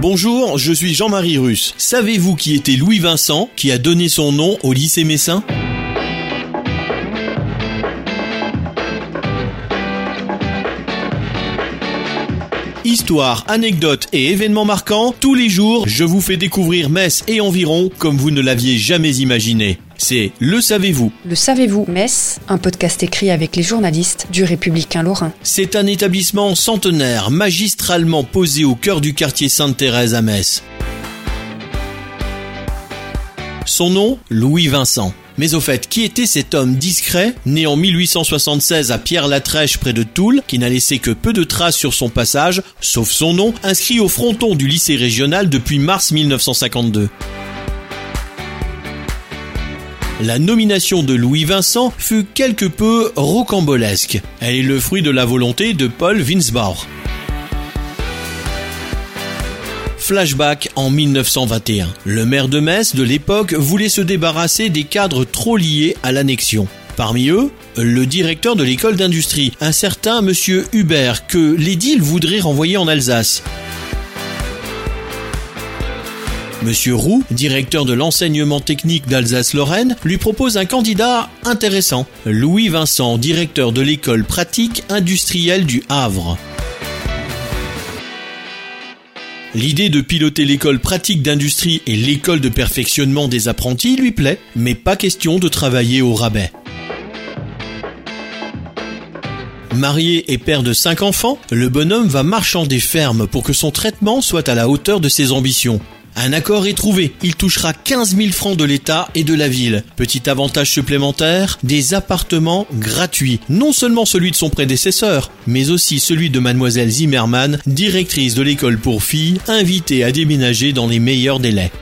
Bonjour, je suis Jean-Marie Russe. Savez-vous qui était Louis Vincent, qui a donné son nom au lycée Messin? Histoire, anecdotes et événements marquants, tous les jours, je vous fais découvrir Metz et environ comme vous ne l'aviez jamais imaginé. C'est Le Savez-vous. Le savez-vous, Metz, un podcast écrit avec les journalistes du Républicain Lorrain. C'est un établissement centenaire, magistralement posé au cœur du quartier Sainte-Thérèse à Metz. Son nom, Louis Vincent. Mais au fait, qui était cet homme discret, né en 1876 à Pierre-Latrèche près de Toul, qui n'a laissé que peu de traces sur son passage, sauf son nom, inscrit au fronton du lycée régional depuis mars 1952 la nomination de Louis Vincent fut quelque peu rocambolesque. Elle est le fruit de la volonté de Paul Winsbauer. Flashback en 1921. Le maire de Metz de l'époque voulait se débarrasser des cadres trop liés à l'annexion. Parmi eux, le directeur de l'école d'industrie, un certain monsieur Hubert, que l'édile voudrait renvoyer en Alsace. Monsieur Roux, directeur de l'enseignement technique d'Alsace-Lorraine, lui propose un candidat intéressant, Louis Vincent, directeur de l'école pratique industrielle du Havre. L'idée de piloter l'école pratique d'industrie et l'école de perfectionnement des apprentis lui plaît, mais pas question de travailler au rabais. Marié et père de cinq enfants, le bonhomme va marchander ferme pour que son traitement soit à la hauteur de ses ambitions. Un accord est trouvé. Il touchera 15 000 francs de l'État et de la ville. Petit avantage supplémentaire, des appartements gratuits. Non seulement celui de son prédécesseur, mais aussi celui de mademoiselle Zimmermann, directrice de l'école pour filles, invitée à déménager dans les meilleurs délais.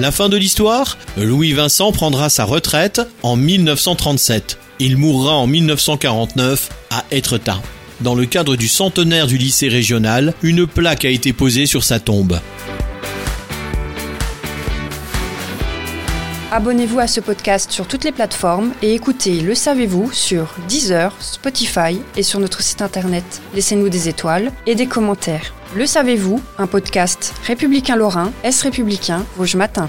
La fin de l'histoire? Louis Vincent prendra sa retraite en 1937. Il mourra en 1949 à Étretat. Dans le cadre du centenaire du lycée régional, une plaque a été posée sur sa tombe. Abonnez-vous à ce podcast sur toutes les plateformes et écoutez Le Savez-vous sur Deezer, Spotify et sur notre site internet. Laissez-nous des étoiles et des commentaires. Le Savez-vous, un podcast républicain lorrain, Est républicain, Rouge Matin.